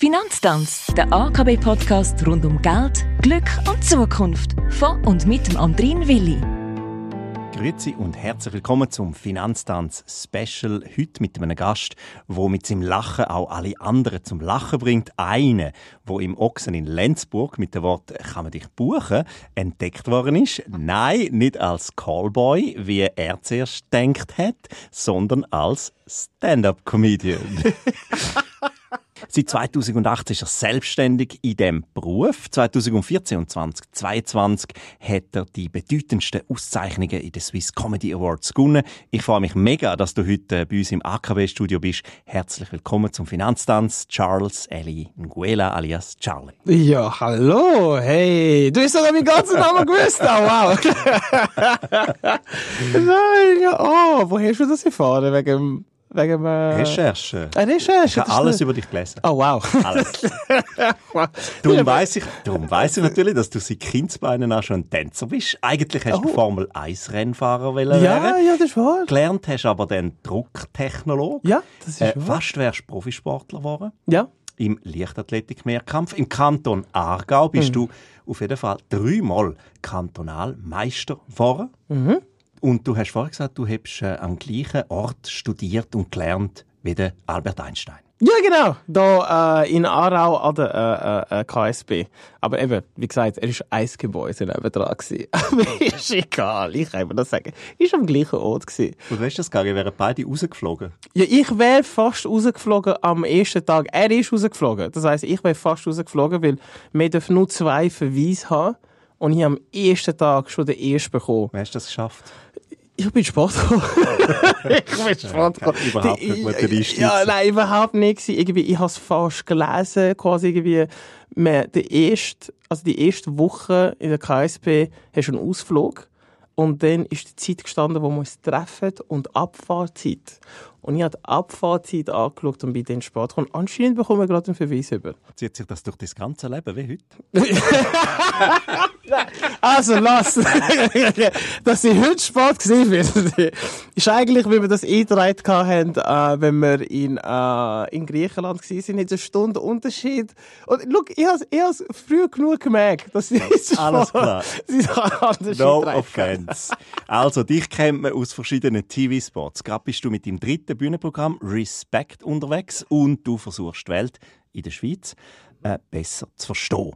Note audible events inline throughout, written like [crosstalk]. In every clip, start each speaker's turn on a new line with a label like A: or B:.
A: Finanztanz, der AKB-Podcast rund um Geld, Glück und Zukunft. Von und mit dem Andrin Willi.
B: Grüezi und herzlich willkommen zum Finanztanz Special. Heute mit einem Gast, wo mit seinem Lachen auch alle anderen zum Lachen bringt. Eine, wo im Ochsen in Lenzburg mit dem Wort «Kann man dich buchen?» entdeckt worden ist. Nein, nicht als Callboy, wie er zuerst gedacht hat, sondern als Stand-up-Comedian. [laughs] Seit 2008 ist er selbstständig in diesem Beruf. 2014 und 2022 hat er die bedeutendsten Auszeichnungen in den Swiss Comedy Awards gewonnen. Ich freue mich mega, dass du heute bei uns im AKW-Studio bist. Herzlich willkommen zum Finanztanz, Charles Eli Nguela alias Charlie.
C: Ja, hallo, hey, du hast sogar meinen ganzen Namen [laughs] gewusst, oh wow. [laughs] [laughs] Nein, oh, wo hast du das erfahren? Wegen Wegen äh,
B: Recherche.
C: Eine Recherche.
B: Ich habe alles über dich gelesen.
C: Oh, wow.
B: Alles. [laughs] darum weiss ich, darum weiss ich natürlich, dass du seit Kindsbeinen auch schon ein Tänzer bist. Eigentlich hast du
C: Oh.
B: Formel 1 Rennfahrer wollen
C: Ja,
B: werden.
C: ja, das ist wahr.
B: Gelernt hast aber dann Drucktechnolog.
C: Ja, das ist
B: Äh,
C: wahr.
B: fast wärst du Profisportler geworden.
C: Ja.
B: Im Leichtathletik-Mehrkampf. Im Kanton Aargau bist
C: Mhm.
B: du auf jeden Fall dreimal Kantonalmeister geworden.
C: Mhm.
B: Und du hast vorher gesagt, du hast äh, am gleichen Ort studiert und gelernt wie der Albert Einstein.
C: Ja, genau. Da äh, in Aarau an der äh, äh, KSB. Aber eben, wie gesagt, er war ein Gebäude gewesen. [laughs] Aber ist egal, ich kann immer das sagen. Ist am gleichen Ort. Gewesen.
B: Und weißt du das gar nicht, wären beide rausgeflogen.
C: Ja, ich wäre fast rausgeflogen am ersten Tag. Er ist rausgeflogen. Das heisst, ich wäre fast rausgeflogen, weil wir dürfen nur zwei Verweise haben. Und ich habe am ersten Tag schon den ersten bekommen.
B: Wie hast du das geschafft?
C: Ich bin [laughs] gekommen. ich bin gekommen.
B: Überhaupt nicht Einstieg.
C: Ja, nein, überhaupt nicht. Irgendwie, ich habe es fast gelesen, quasi irgendwie, man, die erste, also die erste Woche in der KSP hast du einen Ausflug. Und dann ist die Zeit gestanden, wo wir uns treffen und Abfahrtzeit. Und ich habe die Abfahrtzeit angeschaut und bin dann Sport gekommen. Anscheinend bekommen wir gerade einen Verweis über.
B: Zieht sich das durch das ganze Leben wie heute? [laughs]
C: Also lass, [laughs] dass ich heute Sport gesehen wird, [laughs] ist eigentlich, wie wir das eingetragen haben, äh, wenn wir in, äh, in Griechenland gewesen sind, hat es eine Stunde Unterschied. Und schau, ich habe es früh genug gemerkt, dass sie
B: Alles klar.
C: sie anders
B: No offense. Also, dich kennt man aus verschiedenen TV-Spots. Gerade bist du mit deinem dritten Bühnenprogramm Respect unterwegs und du versuchst die Welt in der Schweiz äh, besser zu verstehen.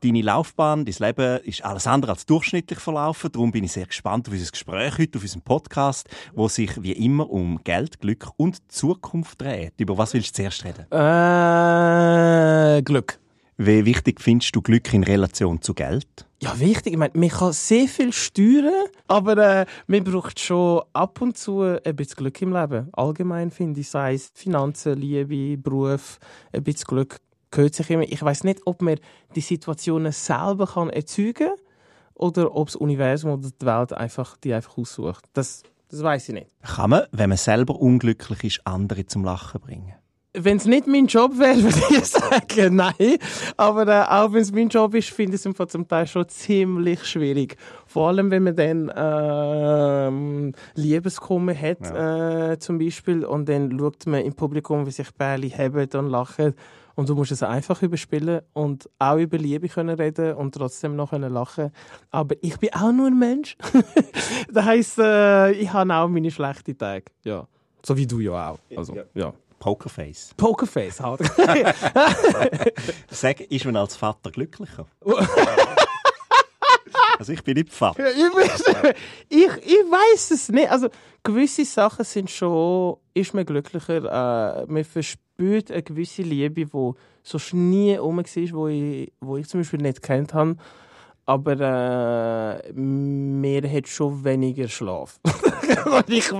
B: Deine Laufbahn, dein Leben ist alles andere als durchschnittlich verlaufen. Darum bin ich sehr gespannt auf unser Gespräch heute, auf unseren Podcast, wo sich wie immer um Geld, Glück und Zukunft dreht. Über was willst du zuerst reden?
C: Äh, Glück.
B: Wie wichtig findest du Glück in Relation zu Geld?
C: Ja, wichtig. Ich meine, man kann sehr viel steuern, aber äh, man braucht schon ab und zu ein bisschen Glück im Leben. Allgemein finde ich, sei es Finanzen, Liebe, Beruf, ein bisschen Glück gehört sich immer. Ich weiß nicht, ob man die Situationen selber kann erzeugen oder ob das Universum oder die Welt einfach die einfach aussucht. Das, das weiß ich nicht.
B: Kann man, wenn man selber unglücklich ist, andere zum Lachen bringen?
C: Wenn es nicht mein Job wäre, [laughs] würde ich sagen, nein. Aber äh, auch wenn es mein Job ist, finde ich es im Fall zum Teil schon ziemlich schwierig. Vor allem, wenn man dann ähm, Liebeskummer hat, äh, zum Beispiel, und dann schaut man im Publikum, wie sich Bärli haben und lachen. Und du musst es einfach überspielen und auch über Liebe können reden und trotzdem noch können lachen. Aber ich bin auch nur ein Mensch. [laughs] das heisst, äh, ich habe auch meine schlechten Tage. Ja. So wie du ja auch. Also, ja.
B: Pokerface.
C: Pokerface halt. [laughs]
B: Sag, ist man als Vater glücklicher? [laughs] also ich bin nicht Vater. [laughs]
C: ich, ich weiß es nicht. Also gewisse Sachen sind schon, ist man glücklicher. Äh, man verspürt eine gewisse Liebe, die so nie rum war, wo ich, wo ich zum Beispiel nicht kennt habe. Aber äh, mir hat schon weniger Schlaf. [laughs] und, ich,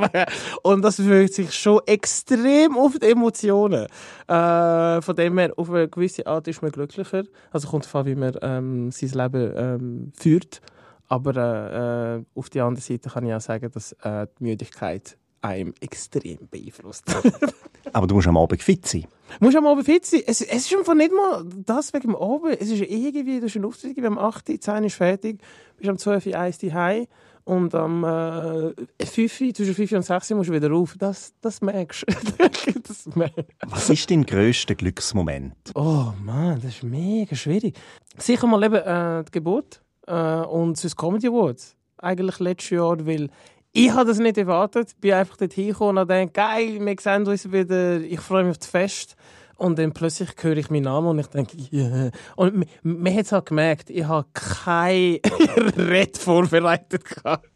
C: und das wirkt sich schon extrem auf die Emotionen. Äh, von dem her, auf eine gewisse Art ist man glücklicher. Also kommt davon, wie man ähm, sein Leben ähm, führt. Aber äh, äh, auf der anderen Seite kann ich auch sagen, dass äh, die Müdigkeit einem extrem beeinflusst. [laughs]
B: Aber du musst am Abend fit sein.
C: Du musst am Abend fit sein. Es, es ist einfach nicht mal das wegen dem Abend. Es ist irgendwie, du hast einen Auftritt, gegeben, am 8. Uhr, 10 Uhr ist fertig, bist am 12 Uhr 1 Uhr und am äh, 5, zwischen 5 und 6 musst du wieder rauf. Das, das merkst du. [laughs] das merkst.
B: Was ist dein grösster Glücksmoment?
C: Oh Mann, das ist mega schwierig. Sicher mal eben äh, die Geburt äh, und das Comedy Awards. Eigentlich letztes Jahr, weil ich habe das nicht erwartet. Ich bin einfach dort hingekommen und dachte, geil, wir sehen uns wieder, ich freue mich auf das Fest. Und dann plötzlich höre ich meinen Namen und ich denke, yeah. Und man hat es halt gemerkt, ich habe kein [laughs] Red vorbereitet gehabt.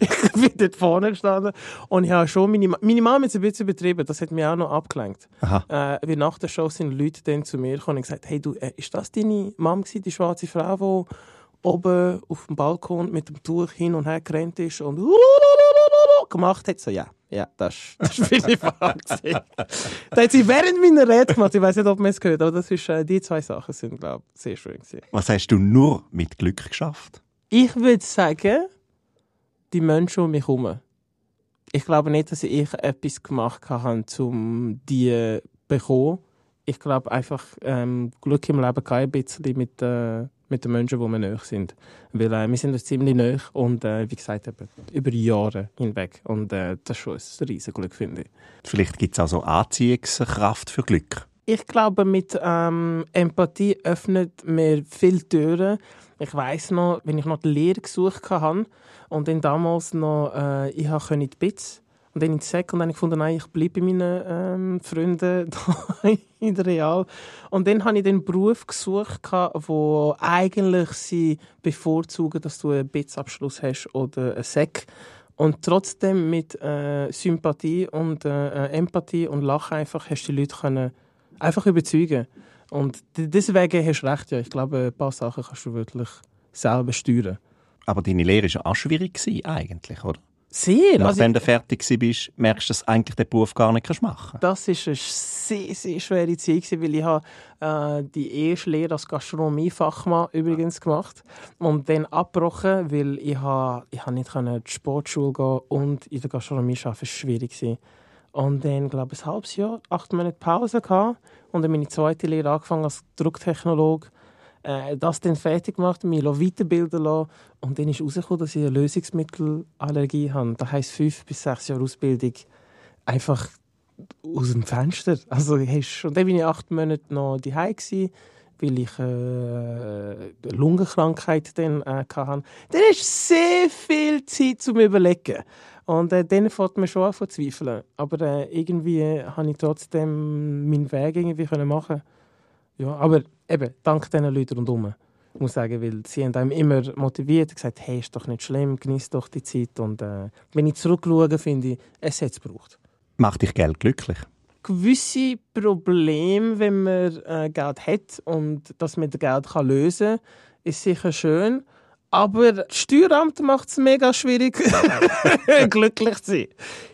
C: Ich bin dort vorne gestanden und ich habe schon meine, meine Mama jetzt ein bisschen übertrieben, das hat mich auch noch abgelenkt. Äh, wie nach der Show sind Leute dann zu mir gekommen und gesagt, hey du, äh, ist das deine Mama gewesen, die schwarze Frau, die oben auf dem Balkon mit dem Tuch hin und her gerannt ist und gemacht hat? So, ja. Ja, das, das ist meine Frage. da hat sie während meiner Rede gemacht. Ich weiß nicht, ob man es gehört, aber das ist, äh, die zwei Sachen sind, glaube ich, sehr schön gewesen.
B: Was hast du nur mit Glück geschafft?
C: Ich würde sagen, die Menschen um mich herum. Ich glaube nicht, dass ich etwas gemacht habe, um die zu bekommen. Ich glaube einfach, ähm, Glück im Leben kann ein bisschen mit, äh, mit den Menschen, die wir nahe sind. Weil äh, wir sind uns ziemlich nahe und äh, wie gesagt, eben, über Jahre hinweg. Und äh, das ist schon ein riesiges Glück, finde ich.
B: Vielleicht gibt es auch so Anziehungskraft für Glück.
C: Ich glaube, mit ähm, Empathie öffnet mir viele Türen. Ich weiß noch, wenn ich noch die Lehre gesucht habe und dann damals noch, äh, ich habe die BITS und dann in Sek und dann gefunden, nein, ich bleibe bei meinen ähm, Freunden [laughs] in der Real. Und dann habe ich den Beruf gesucht, wo eigentlich sie bevorzugen, dass du einen BITS-Abschluss hast oder einen Sek. Und trotzdem mit äh, Sympathie und äh, Empathie und Lachen einfach hast du die Leute können einfach überzeugen. Und deswegen hast du recht, ja. Ich glaube, ein paar Sachen kannst du wirklich selber steuern.
B: Aber deine Lehre war ja auch schwierig, eigentlich, oder?
C: Sehr.
B: Nachdem also, du fertig bist, merkst du, dass du eigentlich den Beruf gar nicht machen
C: kannst. Das war eine sehr, sehr schwere Zeit, weil ich habe, äh, die erste Lehre als Gastronomiefachmann übrigens gemacht und dann abgebrochen, weil ich, habe, ich habe nicht in die Sportschule gehen und in der Gastronomie arbeiten. Das war schwierig. Und dann, glaube ich, ein halbes Jahr, acht Monate Pause gehabt und dann meine zweite Lehre angefangen als Drucktechnologe äh, das dann fertig gemacht, mich weiterbilden lassen. Und dann ist herausgekommen, dass ich eine Lösungsmittelallergie habe. Das heisst, fünf bis sechs Jahre Ausbildung einfach aus dem Fenster. Also, und dann war ich acht Monate noch daheim gewesen, weil ich äh, Lungenkrankheit dann äh, hatte. Dann ist sehr viel Zeit zum Überlegen. Und äh, dann fängt man schon an zu zweifeln. Aber äh, irgendwie habe ich trotzdem meinen Weg irgendwie können machen ja, aber eben, dank diesen Leuten rundherum. Muss sagen, weil sie haben einem immer motiviert, gesagt, hey, ist doch nicht schlimm, genieß doch die Zeit. Und äh, wenn ich zurückschaue, finde ich, es hat es gebraucht.
B: Macht dich Geld glücklich?
C: Gewisse Probleme, wenn man äh, Geld hat und dass man das Geld kann lösen kann, ist sicher schön. Aber das Steueramt macht es mega schwierig, [laughs] glücklich zu sein.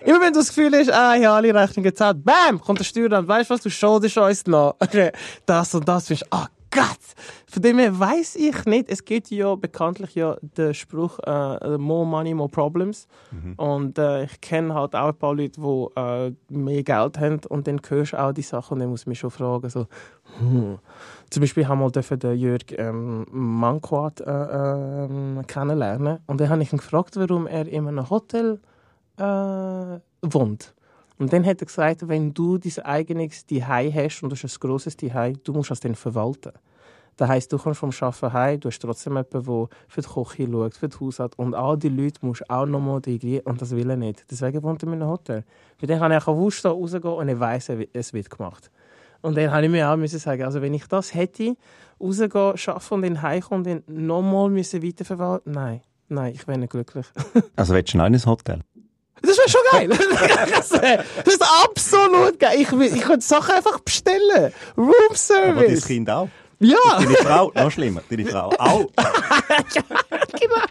C: Immer wenn du das Gefühl hast, ah, ich habe alle Rechnungen gezahlt, bam, kommt das Steueramt, weißt du was, du schuldest uns noch. [laughs] das und das, findest ah, Gott! Von dem her weiss ich nicht. Es gibt ja bekanntlich ja den Spruch uh, «More money, more problems». Mhm. Und uh, ich kenne halt auch ein paar Leute, die uh, mehr Geld haben und dann hörst du auch die Sachen und dann muss ich mich schon fragen, so, hm. Zum Beispiel haben wir den Jörg ähm, Manquat äh, äh, kennenlernen und dann habe ich ihn gefragt, warum er in einem Hotel wohnt. Und dann hat er gesagt, wenn du dein eigenes Zuhause hast und du hast ein grosses Zuhause, du musst das dann verwalten. Das heisst, du kommst vom Arbeiten heim, du hast trotzdem jemanden, der für die Küche schaut, für das Haus hat. Und all die Leute musst du auch nochmal integrieren und das will er nicht. Deswegen wohnt er in einem Hotel. Weil dann kann er auch da rausgehen und er weiss, es wird gemacht. Und dann habe ich mir auch müssen sagen, also wenn ich das hätte, rausgehen, arbeiten und dann heimkommen und dann nochmal weiterverwalten, nein, nein, ich wäre nicht glücklich. [laughs]
B: also willst du noch in ein Hotel?
C: Das wäre schon geil. [laughs] das ist absolut geil. Ich, ich könnte Sachen einfach bestellen. Room Service. Aber
B: dein Kind auch.
C: Ja.
B: Deine Frau, noch schlimmer, deine Frau auch. [laughs]
C: genau.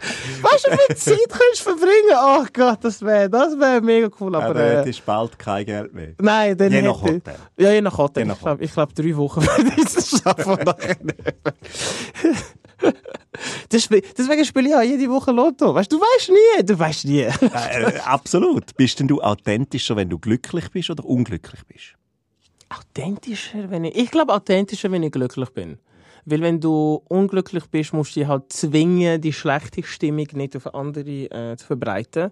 C: Weißt du, wie viel Zeit könntest du verbringen? Oh Gott, das wäre das wär mega cool. Aber,
B: aber äh, ist bald kein Geld mehr.
C: Nein, dann
B: Je nach Hotel.
C: Ja, je nach Hotel. Je nach ich glaube, glaub, drei Wochen [laughs] würde ich es schaffen. Deswegen spiele ich auch jede Woche Lotto. Weißt du, weißt nie, du weißt nie.
B: äh, absolut. Bist denn du authentischer, wenn du glücklich bist oder unglücklich bist?
C: Authentischer, wenn ich. Ich glaube, authentischer, wenn ich glücklich bin. Weil wenn du unglücklich bist, musst du dich halt zwingen, die schlechte Stimmung nicht auf andere äh, zu verbreiten.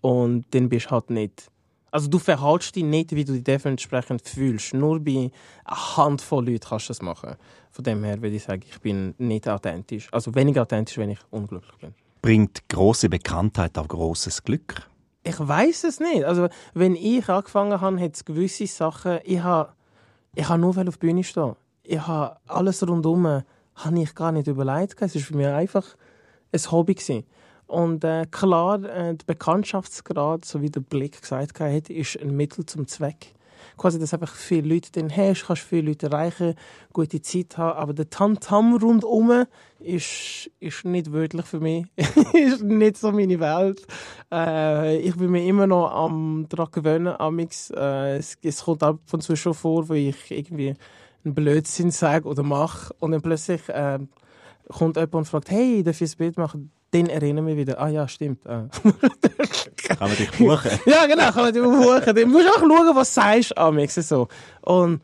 C: Und dann bist du halt nicht. Also du verhaltest dich nicht, wie du dich dementsprechend fühlst. Nur bei einer Handvoll Leuten kannst du das machen. Von dem her würde ich sagen, ich bin nicht authentisch. Also weniger authentisch, wenn ich unglücklich bin.
B: Bringt große Bekanntheit auch großes Glück?
C: Ich weiß es nicht. Also wenn ich angefangen habe, hat es gewisse Sachen. Ich habe, ich habe nur auf der Bühne stehen. Ich habe alles rundherum habe ich gar nicht überlegt. Es war für mich einfach ein Hobby gewesen. Und äh, klar, äh, der Bekanntschaftsgrad, so wie der Blick gesagt hat, ist ein Mittel zum Zweck. Quasi, dass einfach viele Leute dann hast, kannst viele Leute erreichen, gute Zeit haben, aber der Tamtam rundum ist, ist nicht wörtlich für mich. [laughs] ist nicht so meine Welt. Äh, ich bin mir immer noch am daran gewöhnen, amix. Äh, es, es kommt ab und zu schon vor, wo ich irgendwie einen Blödsinn sage oder mache und dann plötzlich äh, kommt jemand und fragt, hey, darf ich ein Bild machen? Dann erinnere ich mich wieder, ah ja, stimmt. Äh. [laughs]
B: Kann man dich buchen?
C: ja, genau, kann man dich buchen. Du musst auch schauen, was du sagst, Amix. So. Und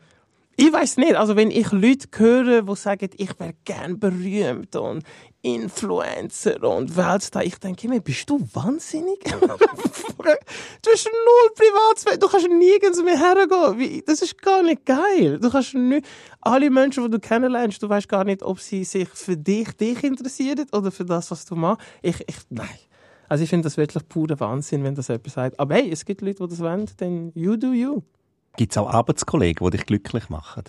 C: ich weiß nicht, also wenn ich Leute höre, die sagen, ich wäre gern berühmt und Influencer und Weltstar, ich denke mir, bist du wahnsinnig? [laughs] du hast null Privatsphäre, du kannst nirgends mehr hergehen. Das ist gar nicht geil. Du kannst nicht, alle Menschen, die du kennenlernst, du weißt gar nicht, ob sie sich für dich, dich interessieren oder für das, was du machst. Ich, ich, nein. Also ich finde das wirklich purer Wahnsinn, wenn das jemand sagt. Aber hey, es gibt Leute, die das wollen, dann you do you.
B: Gibt es auch Arbeitskollegen, die dich glücklich machen?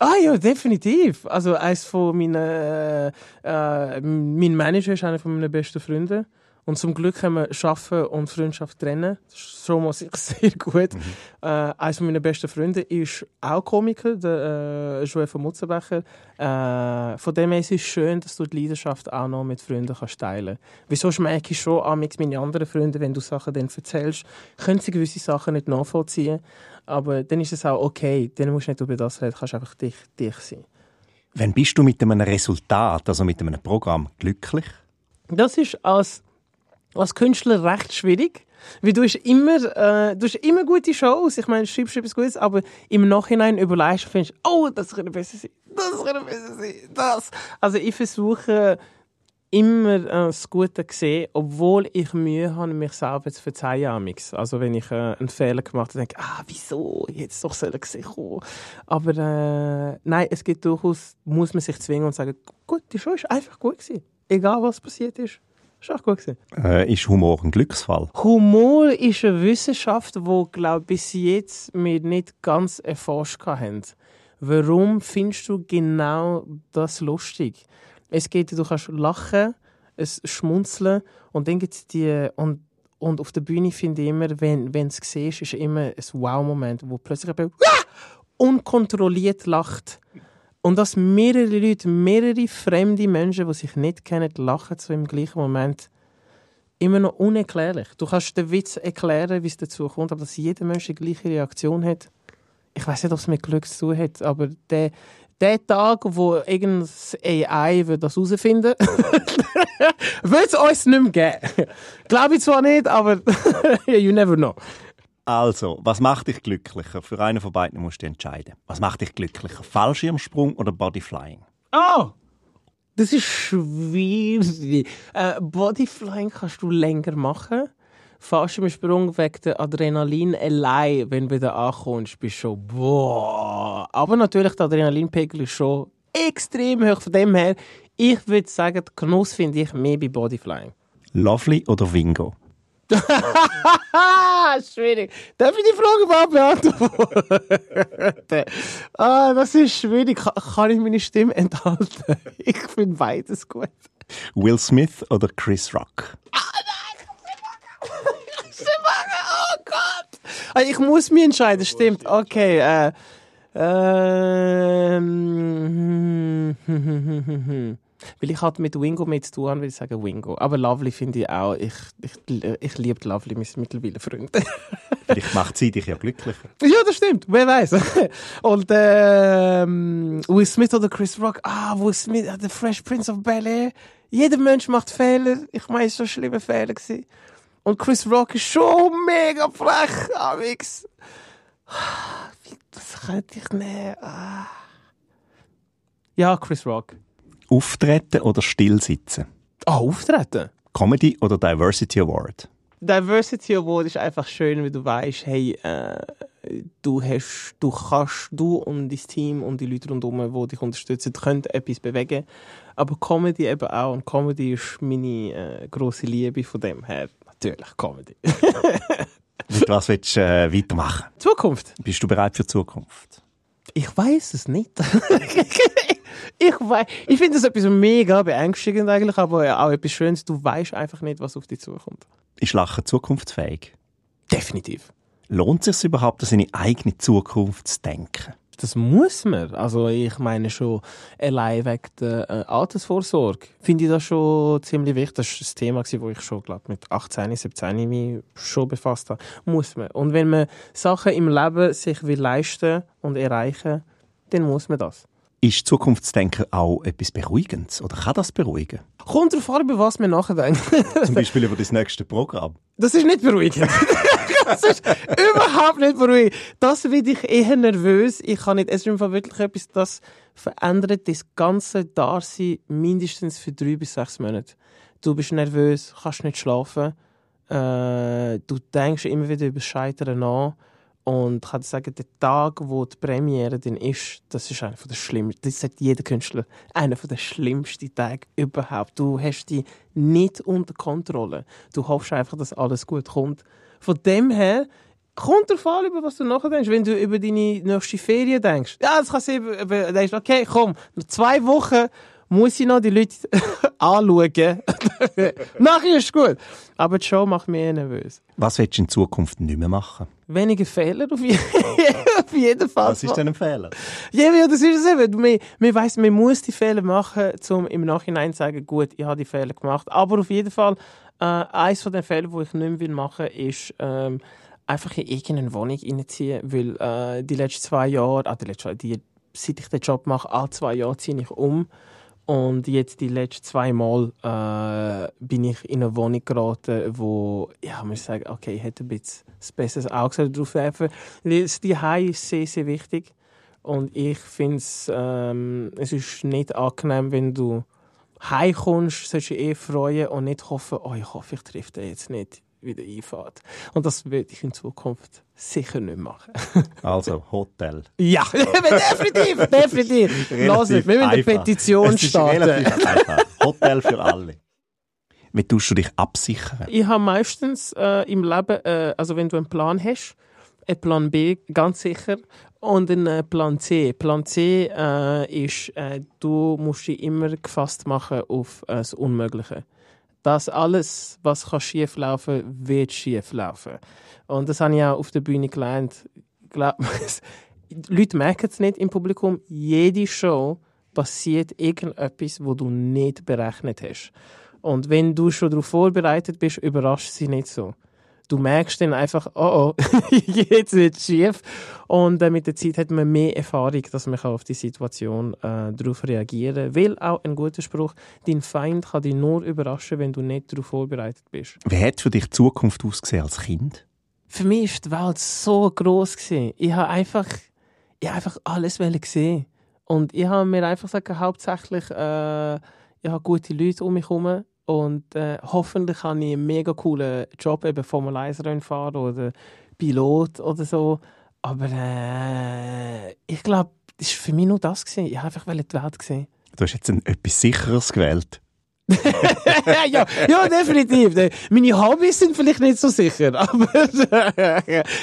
C: Ah ja, definitiv. Also eins von meinen, äh, äh, mein Manager ist einer von meinen besten Freunde. Und zum Glück können wir Schaffen und Freundschaft trennen. Das ist schon mal sehr gut. Mhm. Äh, eines meiner besten Freunde ist auch Komiker, der äh, Joel von Mutzenbecher. Äh, von dem her ist es schön, dass du die Leidenschaft auch noch mit Freunden kannst teilen kannst. Wieso schmecke ich schon an mit meinen anderen Freunden, wenn du Sachen dann erzählst, können sie gewisse Sachen nicht nachvollziehen. Aber dann ist es auch okay. Dann musst du nicht über das reden, kannst einfach dich, dich sein.
B: Wann bist du mit einem Resultat, also mit einem Programm, glücklich?
C: Das ist als als Künstler recht schwierig. Weil du hast immer, äh, du hast immer gute Shows. Ich meine, schreibst etwas Gutes, aber im Nachhinein überlegst du findest, oh, das könnte besser sein. Das könnte besser sein. Das. Also ich versuche immer äh, das Gute zu sehen, obwohl ich Mühe habe, mich selber zu verzeihen. Also wenn ich äh, einen Fehler gemacht habe, denke ich, ah, wieso? Jetzt doch sollen gesehen Aber äh, nein, es gibt durchaus, muss man sich zwingen und sagen, gut, die Show ist einfach gut gewesen. Egal was passiert ist. Ist auch gut gewesen.
B: Äh, ist Humor ein Glücksfall?
C: Humor ist eine Wissenschaft, die, glaube bis jetzt wir nicht ganz erforscht haben. Warum findest du genau das lustig? Es geht, du kannst lachen, es schmunzeln und dann gibt es die und und auf der Bühne finde ich immer, wenn wenn es siehst, ist immer ein Wow-Moment, wo plötzlich jemand unkontrolliert lacht. Und dass mehrere Leute, mehrere fremde Menschen, die sich nicht kennen, lachen so im gleichen Moment, immer noch unerklärlich. Du kannst den Witz erklären, wie es dazu kommt, aber dass jeder Mensch die gleiche Reaktion hat, ich weiß nicht, ob es mit Glück zu tun hat, aber der, der Tag, wo irgendein AI wird das herausfinden [laughs] wird es uns nicht mehr geben. Glaube ich zwar nicht, aber [laughs] you never know.
B: Also, was macht dich glücklicher? Für einen von beiden musst du entscheiden. Was macht dich glücklicher? Fallschirmsprung oder Bodyflying?
C: Oh! Das ist schwierig. Äh, Bodyflying kannst du länger machen. Fallschirmsprung wegen der Adrenalin allein, wenn du wieder ankommst, bist du schon boah. Aber natürlich, der Adrenalinpegel ist schon extrem hoch. Von dem her, ich würde sagen, den Genuss finde ich mehr bei Bodyflying.
B: Lovely oder Wingo? [laughs]
C: schwierig. Darf ich die Frage überhaupt beantworten? [laughs] ah, das ist schwierig. Kann ich meine Stimme enthalten? [laughs] Ich finde beides gut.
B: Will Smith oder Chris Rock?
C: Ah, nein! Ich muss Oh Gott! Ah, ich muss mich entscheiden, stimmt. Okay, äh. Ähm. Weil ich halt mit Wingo mit zu tun habe, würde ich sagen Wingo. Aber Lovely finde ich auch. Ich, ich, ich liebe Lovely, sind mittlerweile Freunde. [laughs]
B: Vielleicht macht sie dich ja glücklicher.
C: Ja, das stimmt. Wer weiß. [laughs] Und ähm, Will Smith oder Chris Rock. Ah, Will Smith, The Fresh Prince of Bel-Air. Jeder Mensch macht Fehler. Ich meine, es war schon schlimme Fehler. Gewesen. Und Chris Rock ist schon mega frech, Amix. [sighs] Das könnte ich nicht. Ah. Ja, Chris Rock.
B: Auftreten oder stillsitzen?
C: Ah, auftreten.
B: Comedy oder Diversity Award?
C: Diversity Award ist einfach schön, weil du weißt, hey, äh, du hast, du kannst, du und dein Team und die Leute rundherum, die dich unterstützen, können etwas bewegen. Aber Comedy eben auch. Und Comedy ist meine äh, grosse Liebe von dem her. Natürlich Comedy. [laughs]
B: Mit was willst du äh, weitermachen?
C: Zukunft.
B: Bist du bereit für die Zukunft?
C: Ich weiß es nicht. [laughs] ich weiß, ich finde das etwas mega beängstigend eigentlich, aber auch etwas Schönes. Du weißt einfach nicht, was auf dich zukommt.
B: Ist Lachen zukunftsfähig?
C: Definitiv.
B: Lohnt es sich überhaupt, an seine eigene Zukunft zu denken?
C: Das muss man. Also ich meine schon allein wegen der äh, Altersvorsorge finde ich das schon ziemlich wichtig. Das war ein Thema, das ich schon glaub, mit 18, 17 mich schon befasst habe. Muss man. Und wenn man Sachen im Leben sich will leisten und erreichen, dann muss man das.
B: Ist Zukunftsdenken auch etwas Beruhigendes? Oder kann das beruhigen?
C: Kommt darauf an, über was man nachdenkt. [laughs]
B: Zum Beispiel über das nächste Programm.
C: Das ist nicht beruhigend. [laughs] das ist überhaupt nicht beruhigend. Das wird ich eher nervös. Ich kann nicht, es ist einfach wirklich etwas, das verändert das ganze Dasein mindestens für drei bis sechs Monate. Du bist nervös, kannst nicht schlafen, äh, du denkst immer wieder über das Scheitern nach. Und ich kann sagen, der Tag, wo die Premiere dann ist, das ist einer der schlimmsten, das sagt jeder Künstler, einer der schlimmsten Tage überhaupt. Du hast die nicht unter Kontrolle. Du hoffst einfach, dass alles gut kommt. Von dem her, kommt der Fall über was du nachdenkst. Wenn du über deine nächste Ferien denkst, ja, das kann über, denkst, okay, komm, noch zwei Wochen muss ich noch die Leute [laughs] anschauen. [laughs] Nachher ist es gut. Aber die Show macht mich eher nervös.
B: Was willst du in Zukunft nicht mehr machen?
C: Weniger Fehler auf, je [laughs] auf jeden Fall.
B: Was ist denn ein Fehler?
C: Ja, ja das ist es eben. Man, man weiss, man muss die Fehler machen, um im Nachhinein zu sagen, gut, ich habe die Fehler gemacht. Aber auf jeden Fall, äh, eins von den Fehlern, die ich nicht mehr machen will, ist, ähm, einfach in irgendeine Wohnung reinziehen, weil äh, die letzten zwei Jahre, ah, die letzten, die, seit ich den Job mache, alle zwei Jahre ziehe ich um. Und jetzt die letzten zwei Mal äh, bin ich in eine Wohnung geraten, wo ja, muss sagen, okay, ich hätte ein bisschen ein besseres Auge drauf werfen. Das Zuhause ist sehr, sehr wichtig. Und ich finde es, ähm, es ist nicht angenehm, wenn du heimkommst, sollst du eh freuen und nicht hoffen, oh, ich hoffe, ich treffe den jetzt nicht wieder einfahrt. Und das würde ich in Zukunft sicher nicht machen. [laughs]
B: also, Hotel.
C: Ja, [laughs] definitiv, definitiv. Lass wir müssen eine Petition starten.
B: Hotel für alle. Wie tust du dich absichern?
C: Ich habe meistens äh, im Leben, äh, also wenn du einen Plan hast, einen Plan B, ganz sicher, und einen äh, Plan C. Plan C äh, ist, äh, du musst dich immer gefasst machen auf äh, das Unmögliche dass alles, was kann, wird schief laufen. Und das habe ich auch auf der Bühne gelernt. Glaub, Leute merken es nicht im Publikum. Jede Show passiert irgendetwas, wo du nicht berechnet hast. Und wenn du schon darauf vorbereitet bist, überrascht sie nicht so du merkst dann einfach, oh oh, [laughs] jetzt wird es schief. Und äh, mit der Zeit hat man mehr Erfahrung, dass man auf die Situation äh, darauf reagieren kann. Weil auch ein guter Spruch, dein Feind kann dich nur überraschen, wenn du nicht darauf vorbereitet bist.
B: Wie hat für dich die Zukunft ausgesehen als Kind?
C: Für mich war die Welt so groß Ich habe einfach, ich habe einfach alles gesehen. Und ich habe mir einfach gesagt, hauptsächlich, äh, ich habe gute Leute um mich herum und äh, hoffentlich habe ich einen mega coolen Job, eben Formel 1 Rennfahrer oder Pilot oder so. Aber äh, ich glaube, das war für mich nur das. Gewesen. Ich habe einfach die Welt gesehen.
B: Du hast jetzt ein, etwas Sicheres gewählt. [laughs]
C: ja, ja, definitiv. Meine Hobbys sind vielleicht nicht so sicher, [laughs] aber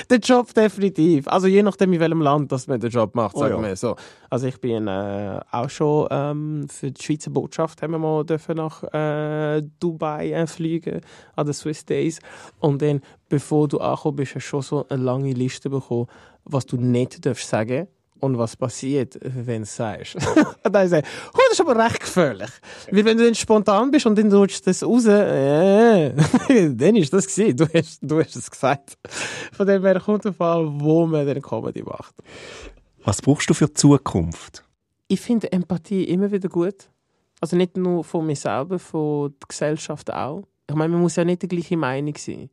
C: der Job definitiv. Also je nachdem, in welchem Land dass man den Job macht, sagen oh, ja. wir so. Also ich bin äh, auch schon ähm, für die Schweizer Botschaft haben wir mal dürfen nach äh, Dubai äh, fliegen an den Swiss Days und dann, bevor du angekommen bist, hast du schon so eine lange Liste bekommen, was du nicht darfst sagen und was passiert, wenn du es sagst. [laughs] und dann sage ich, oh, das ist aber recht gefährlich. Weil wenn du dann spontan bist und dann rutscht das raus, äh, [laughs] dann ist das gewesen. Du hast, du hast es gesagt. Von dem her kommt der Fall, wo man den Comedy macht.
B: Was brauchst du für die Zukunft?
C: Ich finde Empathie immer wieder gut. Also nicht nur von mir selber, von der Gesellschaft auch. Ich meine, man muss ja nicht die gleiche Meinung sein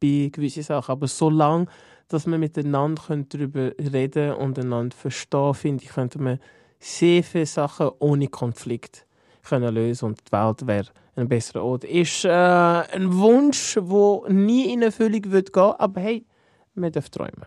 C: bei gewissen Sachen, aber solange dass wir miteinander darüber reden und einander verstehen, finde ich, könnte man sehr viele Sachen ohne Konflikt können lösen und die Welt wäre ein besserer Ort. Ist äh, ein Wunsch, der nie in Erfüllung wird gehen, aber hey, wir dürfen träumen.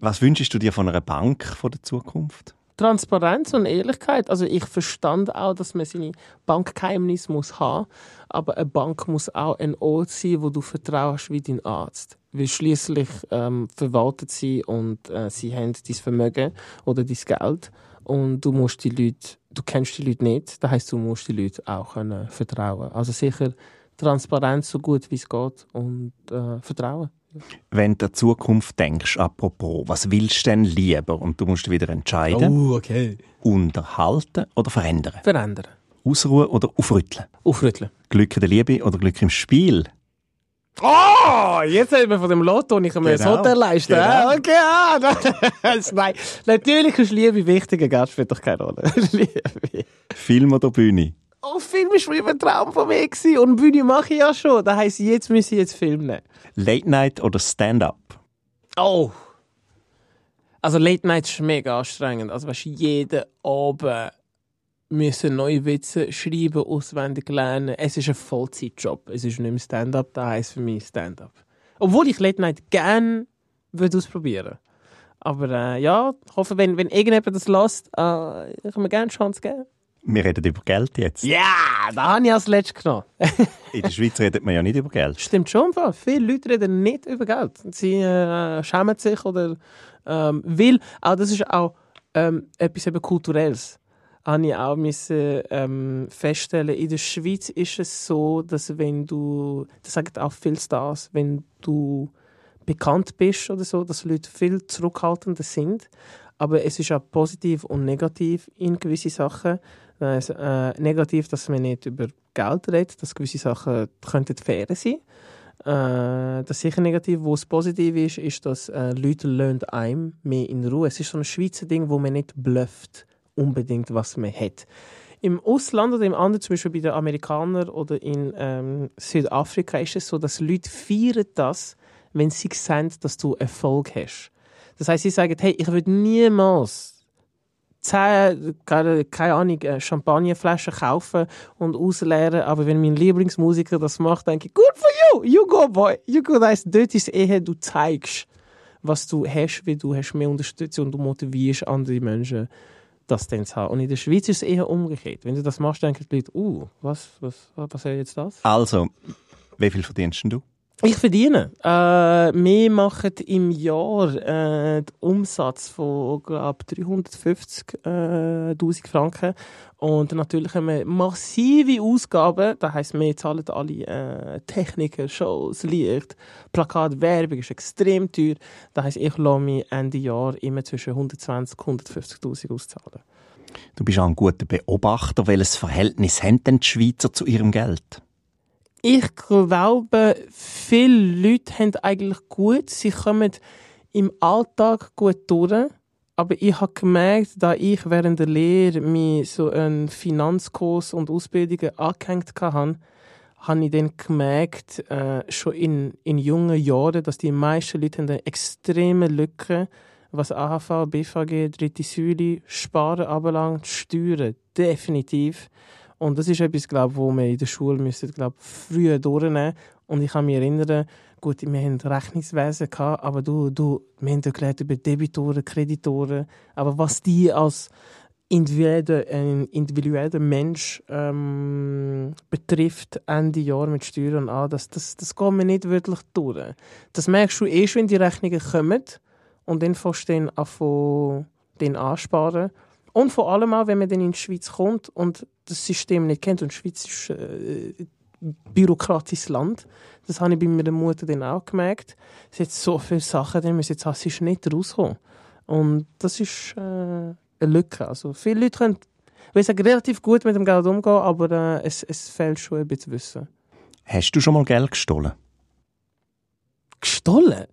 B: Was wünschst du dir von einer Bank von der Zukunft?
C: Transparenz und Ehrlichkeit. Also ich verstand auch, dass man seine Bankgeheimnisse muss haben, aber eine Bank muss auch ein Ort sein, wo du vertraust wie dein Arzt. Weil schließlich ähm, verwaltet sie und äh, sie haben dein Vermögen oder dein Geld und du musst die Leute, du kennst die Leute nicht, das heißt du musst die Leute auch können vertrauen. Also sicher Transparenz so gut wie es geht und äh, Vertrauen.
B: Wenn du an die Zukunft denkst, apropos, was willst du denn lieber? Und du musst wieder entscheiden.
C: Oh, okay.
B: Unterhalten oder verändern?
C: Verändern.
B: Ausruhen oder aufrütteln?
C: Aufrütteln.
B: Glück in der Liebe oder Glück im Spiel?
C: Oh, jetzt haben wir von dem Lotto nicht mehr
B: Genau.
C: so Hotel leisten.
B: Genau.
C: Ah, Okay, ah, [laughs] nein. Natürlich ist Liebe wichtiger, Geld spielt doch keine Rolle. [laughs] Liebe.
B: Film oder Bühne?
C: Oh, Film war früher ein Traum von mir gewesen. und Bühne mache ich ja schon. Das heisst, jetzt muss ich jetzt Film nehmen.
B: Late Night oder Stand-up?
C: Oh. Also Late Night ist mega anstrengend. Also weißt, du, jeden Abend müssen neue Witze schreiben, auswendig lernen. Es ist ein Vollzeitjob. Es ist nicht mehr Stand-up, das heisst für mich Stand-up. Obwohl ich Late Night gerne würde ausprobieren. Aber äh, ja, ich hoffe, wenn, wenn irgendjemand das lässt, äh, ich kann mir gerne eine Chance geben.
B: Wir reden über Geld jetzt.
C: Ja, da habe ich als letztes genommen. [laughs]
B: In der Schweiz redet man ja nicht über Geld.
C: Stimmt schon. Viele Leute reden nicht über Geld. Sie äh, schämen sich oder ähm, will. Auch das ist auch ähm, etwas eben kulturelles. Habe ich auch müssen, ähm, feststellen. In der Schweiz ist es so, dass wenn du, das sagen auch viele Stars, wenn du bekannt bist oder so, dass Leute viel zurückhaltender sind. Aber es ist auch positiv und negativ in gewisse Sachen. Also, äh, negativ, dass man nicht über Geld redet, dass gewisse Sachen könnten fair sein. Äh, das ist sicher negativ. Wo es positiv ist, ist, dass äh, Leute lernen einem mehr in Ruhe. Es ist so ein Schweizer Ding, wo man nicht blufft, unbedingt, was man hat. Im Ausland oder im anderen, zum Beispiel bei den Amerikanern oder in ähm, Südafrika, ist es so, dass Leute feiern das, wenn sie sehen, dass du Erfolg hast. Das heißt, sie sagen, hey, ich würde niemals zehn, keine, Ahnung, äh, Champagnerflaschen kaufen und ausleeren, aber wenn mein Lieblingsmusiker das macht, denke ich, good for you, you go boy, you go. Das dort ist eher, du zeigst, was du hast, wie du hast mehr Unterstützung und du motivierst andere Menschen, das dann zu haben. Und in der Schweiz ist es eher umgekehrt. Wenn du das machst, denken die Leute, uh, was, was, was soll jetzt das?
B: Also, wie viel verdienst du?
C: Ich verdiene. Äh, wir machen im Jahr äh, den Umsatz von, glaube 350.000 Franken. Und natürlich haben wir massive Ausgaben. Das heisst, wir zahlen alle äh, Techniker, Shows, Licht, Plakat, Werbung ist extrem teuer. Das heisst, ich lasse mich Ende Jahr immer zwischen 120 und 150.000 auszahlen.
B: Du bist auch ein guter Beobachter. Welches Verhältnis haben denn die Schweizer zu ihrem Geld?
C: Ich glaube, viele Leute haben eigentlich gut, sie kommen im Alltag gut durch. Aber ich habe gemerkt, da ich während der Lehre mir so einen Finanzkurs und Ausbildungen angehängt hatte, habe ich dann gemerkt, äh, schon in, in jungen Jahren, dass die meisten Leute eine extreme Lücke, was AHV, BVG, dritte Säule, Sparen anbelangt, Steuern, definitiv. Und das ist etwas, glaube wo wir in der Schule müssen, glaube ich, früher durchnehmen. Und ich kann mich erinnern, gut, wir hatten Rechnungswesen, gehabt, aber du, du, wir haben gelernt über Debitoren, Kreditoren. Aber was die als individueller, Mensch ähm, betrifft, Ende Jahr mit Steuern an, das, das, das geht mir nicht wirklich durch. Das merkst du schon, wenn die Rechnungen kommen. Und dann fängst du dann an, den ansparen. Und vor allem auch, wenn man dann in die Schweiz kommt und das System nicht kennt. Und die Schweiz ist äh, ein bürokratisches Land. Das habe ich bei meiner Mutter dann auch gemerkt. Es hat so viele Sachen, die müssen jetzt hast, sie ist nicht rauskommen. Und das ist äh, eine Lücke. Also viele Leute können, ich sagen, relativ gut mit dem Geld umgehen, aber äh, es, es fehlt schon ein bisschen Wissen.
B: Hast du schon mal Geld gestohlen?
C: Gestohlen?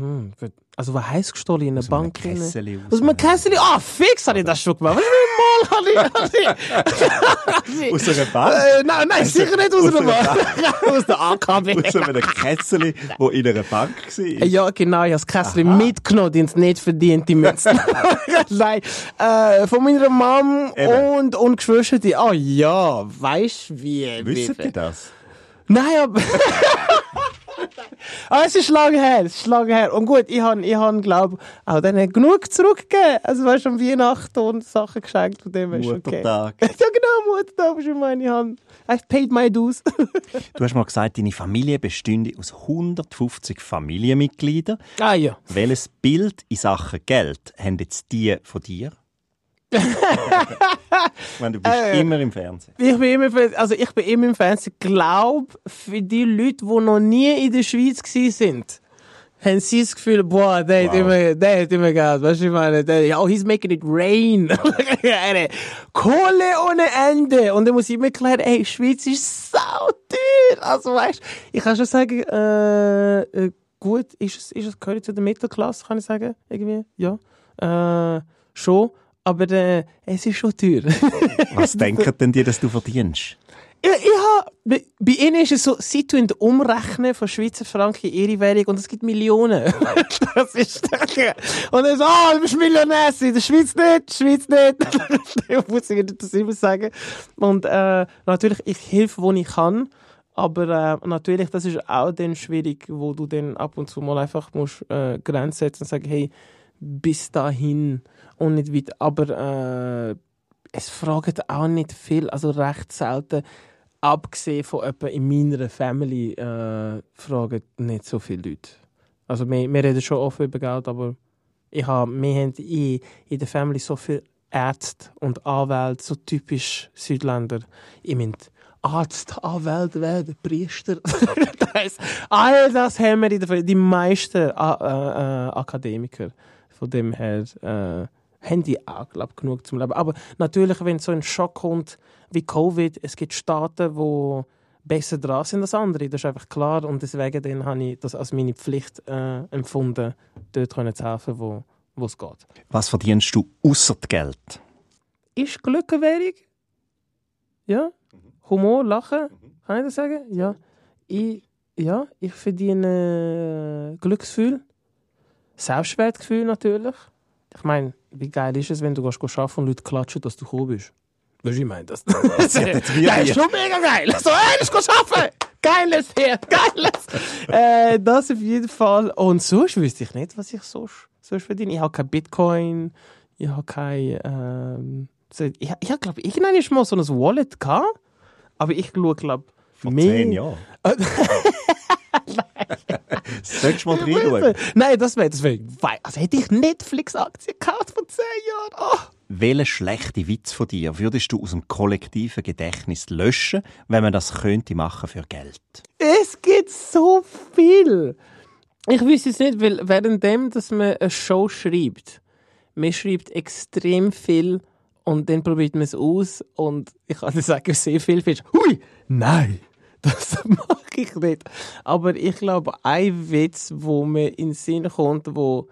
C: Hm, also was heisst gestohlen in
B: einem
C: Bank? drin?
B: Kessel,
C: Aus einem Kessel? Ah, fix habe ich das schon gemacht. Was ist mit habe ich, [laughs]
B: Aus einer Bank?
C: äh, nein, nein, sicher nicht aus,
B: aus
C: einer Bank. [laughs] aus der AKW.
B: Aus einem Kätzeli, wo in einer Bank war?
C: Ja, genau, ich habe das Kästchen mitgenommen, die haben es nicht verdient, die Münzen. [laughs] Nein, äh, von meiner Mom
B: Eben.
C: und, und Geschwister, die, oh ja, weißt du wie?
B: Wissen die das?
C: Nein, aber es ist lange her, es ist lange her. Und gut, ich habe, ich hab, glaube auch denen genug zurückgegeben. Also, weißt du, am Weihnachten und Sachen geschenkt, von dem ist okay.
B: Muttertag. [laughs]
C: Ja, genau, Muttertag ist schon meine Hand. I've paid my dues. [laughs]
B: Du hast mal gesagt, deine Familie bestünde aus 150 Familienmitgliedern.
C: ah ja.
B: Welches Bild in Sachen Geld haben jetzt die von dir? Ich meine, du bist
C: Äh.
B: immer im Fernsehen.
C: Ich bin immer, also ich bin immer im Fernsehen. Glaub, für die Leute, die noch nie in der Schweiz sind, haben sie das Gefühl, boah, der hat
B: Wow.
C: immer, der hat immer Geld. Weißt du, ich meine, der, ja, oh, he's making it rain. [laughs] Eine Kohle ohne Ende. Und dann muss ich immer erklären, ey, Schweiz ist sau teuer. Also, weißt du, ich kann schon sagen, äh, äh, gut, ist es, ist es, gehört zu der Mittelklasse, kann ich sagen, irgendwie, ja. Äh, schon. Aber äh, es ist schon teuer. [laughs]
B: Was denken denn die, dass du verdienst?
C: Ich, ich hab, bei, ihnen ist es so, sie tun umrechnen von Schweizer Franken in ihre Währung und es gibt Millionen. [laughs] das ist, und dann so, ah, du bist Millionär, in der Schweiz nicht, Schweiz nicht. [laughs] ich muss ich das immer sagen. Und, äh, natürlich, ich helfe, wo ich kann. Aber äh, natürlich, das ist auch dann schwierig, wo du dann ab und zu mal einfach musst, äh, Grenzen setzen und sagen, hey, bis dahin und nicht weiter. Aber äh, es fragen auch nicht viel, also recht selten. Abgesehen von etwa in meiner Family äh, fragen nicht so viele Leute. Also wir, wir reden schon offen über Geld, aber ich hab, wir haben in, in der Family so viele Ärzte und Anwälte, so typisch Südländer. Ich meine, Arzt, Anwalt werden, Priester. [laughs] das all das haben wir in der Familie. Die meisten äh, äh, Akademiker. Von dem her äh, haben die auch, glaub, genug zum Leben. Aber natürlich, wenn so ein Schock kommt wie Covid, es gibt Staaten, wo besser dran sind als andere. Das ist einfach klar. Und deswegen dann habe ich das als meine Pflicht äh, empfunden, dort können zu helfen, wo, wo es geht.
B: Was verdienst du außer Geld?
C: Ist Glück eine Währung? Ja? Humor, Lachen? Kann ich das sagen? Ja. Ich, ja, ich verdiene äh, Glücksgefühl. Selbstwertgefühl natürlich. Ich meine, wie geil ist es, wenn du gehst arbeiten und Leute klatschen, dass du gekommen bist? Weißt du, ich meine das. das
B: wir
C: ist schon mega geil. So, hey, ich geh arbeiten! Geiles hier, geiles! äh, das auf jeden Fall. Und sonst wüsste ich nicht, was ich sonst, sonst verdiene. Ich habe kein Bitcoin, ich habe kein... Ähm, ich ich habe, glaube ich, irgendwann mal so ein Wallet gehabt, aber ich schaue, glaube
B: Vor zehn Jahren. [laughs] Solltest du mal reinschauen.
C: Nein, das wäre, wär, also hätte ich Netflix-Aktien gekauft vor zehn Jahren. Oh.
B: Welchen schlechten Witz von dir würdest du aus dem kollektiven Gedächtnis löschen, wenn man das könnte machen für Geld?
C: Es gibt so viel. Ich wüsste es nicht, weil währenddem, dass man eine Show schreibt, man schreibt extrem viel und dann probiert man es aus und ich kann dir sagen, sehr viel findest hui, nein, [laughs] das mache ich nicht. Aber ich glaube, ein Witz, wo mir in den Sinn kommt, wo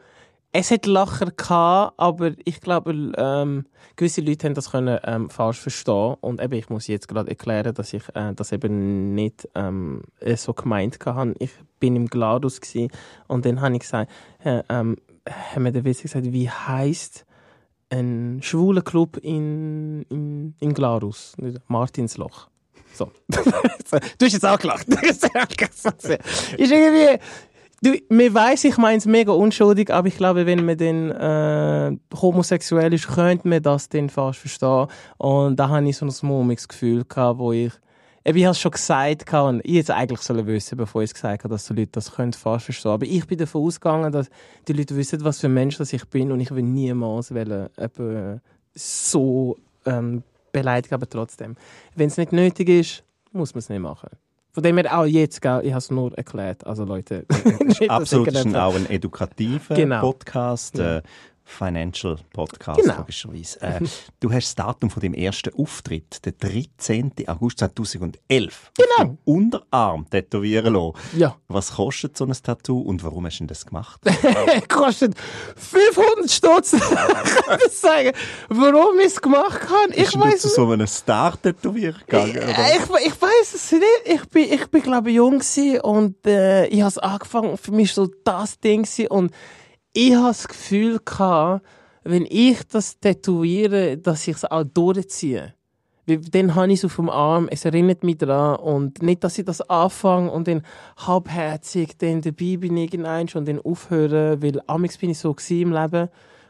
C: es hat Lacher gehabt, aber ich glaube, ähm, gewisse Leute haben das können ähm, falsch verstehen und eben, ich muss jetzt gerade erklären, dass ich äh, das eben nicht ähm, äh, so gemeint habe. Ich bin im Gladus und dann habe ich gesagt, äh, ähm, haben wir den Witz gesagt, wie heißt ein schwuler Club in, in, in Glarus, Martinsloch. So. [laughs] du hast jetzt auch gelacht. [laughs] ist irgendwie, du, man weiss, ich meine es mega unschuldig, aber ich glaube, wenn man dann äh, homosexuell ist, könnte man das dann fast verstehen. Und da habe ich so ein mulmiges Gefühl gehabt, wo ich ich habe es schon gesagt und ich es eigentlich sollen wissen, bevor ich es gesagt habe, dass die Leute das können falsch verstehen. Aber ich bin davon ausgegangen, dass die Leute wissen, was für ein Mensch das ich bin und ich will niemals wollen, eben, so ähm, beleidigen, aber trotzdem. Wenn es nicht nötig ist, muss man es nicht machen. Von dem her auch jetzt, gell, ich habe es nur erklärt. Also Leute, [laughs]
B: Absolut, das ist
C: einfach-
B: auch ein edukativer
C: Genau.
B: Podcast.
C: Ja.
B: Äh, Financial Podcast,
C: Genau.
B: logischerweise. Äh, du hast das Datum von deinem ersten Auftritt, den 13. August 2011,
C: Genau.
B: auf dem Unterarm tätowieren lassen.
C: Ja.
B: Was kostet so ein Tattoo und warum hast du das gemacht? [laughs]
C: kostet 500 Stutz. [laughs] ich sagen. Warum ich es gemacht habe, ich
B: Bist denn du
C: weiß
B: zu
C: es
B: so einem Star-Tätowierer gegangen? oder?
C: Äh, Ich, ich weiß es nicht. Ich bin, ich bin glaube ich, jung und äh, ich habe es angefangen. Für mich so das Ding und ich habe das Gefühl gehabt, wenn ich das tätowiere, dass ich es auch durchziehe. Weil Dann habe ich es auf dem Arm, es erinnert mich daran und nicht, dass ich das anfange und dann halbherzig dann dabei bin irgendwann und dann aufhören, weil amigs bin ich so im Leben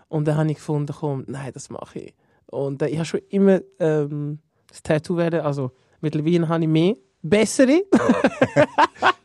C: und dann habe ich gefunden, komm, nein, das mache ich. Und äh, ich habe schon immer ähm, das Tattoo werden, also mittlerweile habe ich mehr, bessere. [laughs]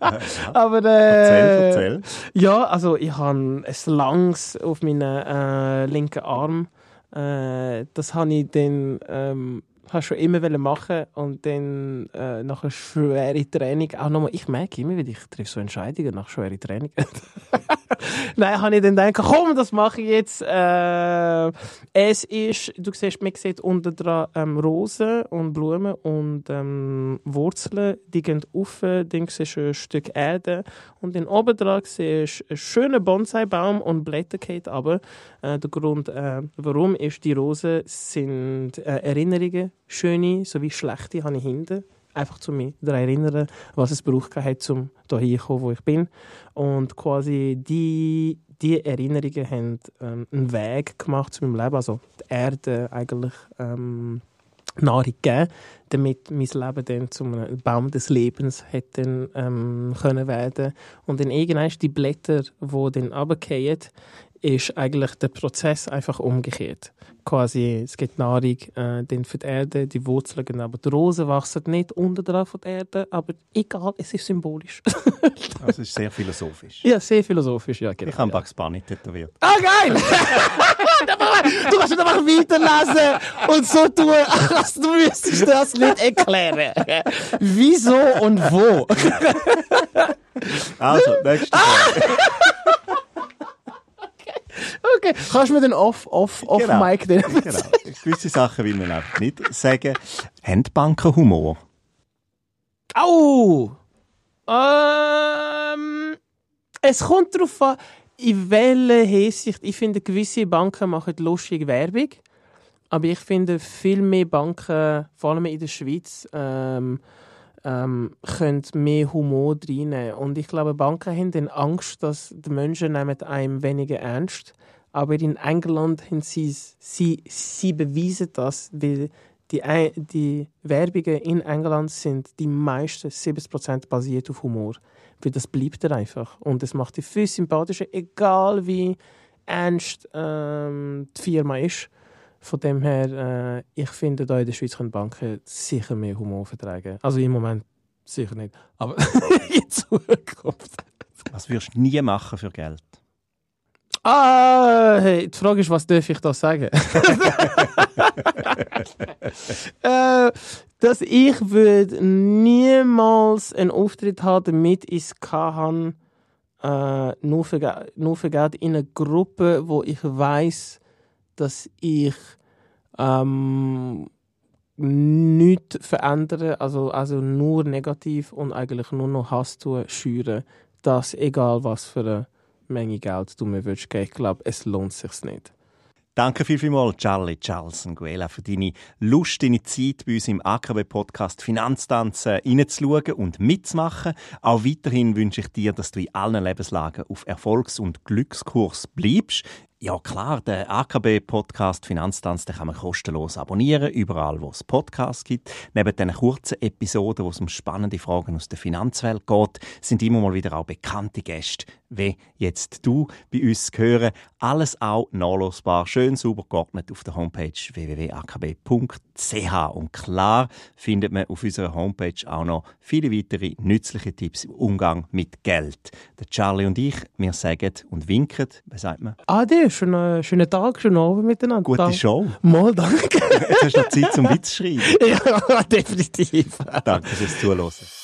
C: Aber äh,
B: Erzähl, erzähl.
C: ja, also ich habe ein langes auf meinem äh, linken Arm. Äh, das habe ich dann ähm, habe schon immer machen und dann äh, nach einer schweren Training auch nochmal. Ich merke immer wieder, ich treffe so Entscheidungen nach schweren Training. [laughs] Nein, habe ich dann gedacht, komm, das mache ich jetzt. Äh, es ist, du siehst, man sieht unten dran ähm, Rosen und Blumen und ähm, Wurzeln, die gehen rauf, dann siehst du ein Stück Erde und dann oben dran siehst du einen schönen Bonsai-Baum und Blätter gehen runter. Äh, der Grund, äh, warum ist, die Rosen sind äh, Erinnerungen, schöne sowie schlechte, habe ich hinten. Einfach zu mir daran erinnern, was es braucht hat, um hierher zu kommen, wo ich bin. Und quasi die, die Erinnerungen haben ähm, einen Weg gemacht zu meinem Leben. Also die Erde eigentlich ähm, Nahrung gegeben, damit mein Leben dann zu einem Baum des Lebens hätte dann, ähm, können werden. Und dann irgendwann die Blätter, die dann runterfallen, ist eigentlich der Prozess einfach umgekehrt. Quasi, es gibt Nahrung äh, dann für die Erde, die Wurzeln, gehen aber die Rosen wachsen nicht unter dran von der Erde, aber egal, es ist symbolisch. [laughs]
B: Also, es ist sehr philosophisch.
C: ja, sehr philosophisch, ja, genau.
B: Ich habe Bugs Bunny tätowiert.
C: Ah, geil! [laughs] du kannst einfach weiterlesen und so tun, als du müsstest das nicht erklären. Wieso und wo?
B: Also, nächste Frage. [laughs]
C: Okay, kannst du mir den off, off, off
B: Genau.
C: Mic den?
B: genau. Gewisse Sachen will man einfach nicht sagen. Haben Banken Humor?
C: Au! Ähm, es kommt darauf an, in welcher Hinsicht. Ich finde, gewisse Banken machen lustige Werbung. Aber ich finde, viel mehr Banken, vor allem in der Schweiz, ähm, ähm, können mehr Humor reinnehmen. Und ich glaube, Banken haben dann Angst, dass die Menschen nehmen einem weniger ernst. Aber in England haben sie, sie, sie beweisen das, weil die, die Werbungen in England sind die meisten 70% basiert auf Humor. Weil das bleibt einfach. Und es macht dich viel sympathischer, egal wie ernst ähm, die Firma ist. Von dem her, äh, ich finde, da in der Schweiz können Banken sicher mehr Humor vertragen. Also im Moment sicher nicht. Aber [laughs] in Zukunft.
B: Was würdest du nie machen für Geld?
C: Ah, hey, die Frage ist, was darf ich da sagen? [laughs] äh, dass ich würde niemals einen Auftritt haben, damit ich es kann, äh, nur, für, nur für Geld in einer Gruppe, wo ich weiß, dass ich ähm, nichts verändere, also, also nur negativ und eigentlich nur noch Hass tun, schüren, dass egal was für eine Menge Geld du mir würdest geben, ich glaube, es lohnt sich nicht.
B: Danke viel, vielmals, Charlie Charles Nguela, für deine Lust, deine Zeit bei uns im AKB-Podcast Finanztanzen reinzuschauen und mitzumachen. Auch weiterhin wünsche ich dir, dass du in allen Lebenslagen auf Erfolgs- und Glückskurs bleibst. Ja klar, der AKB-Podcast Finanztanz den kann man kostenlos abonnieren, überall wo es Podcasts gibt. Neben diesen kurzen Episoden, wo es um spannende Fragen aus der Finanzwelt geht, sind immer mal wieder auch bekannte Gäste, wie jetzt du bei uns hören. Alles auch nachlosbar, schön sauber geordnet auf der Homepage www.akb.ch. Und klar findet man auf unserer Homepage auch noch viele weitere nützliche Tipps im Umgang mit Geld. Der Charlie und ich, wir sagen und winken, was sagt man?
C: Ade, schönen, schönen Tag, schönen Abend miteinander.
B: Gute
C: Danke.
B: Show.
C: Mal, danke. [laughs]
B: Jetzt hast du noch Zeit zum Witz schreiben. [laughs]
C: ja, definitiv.
B: Danke fürs Zuhören.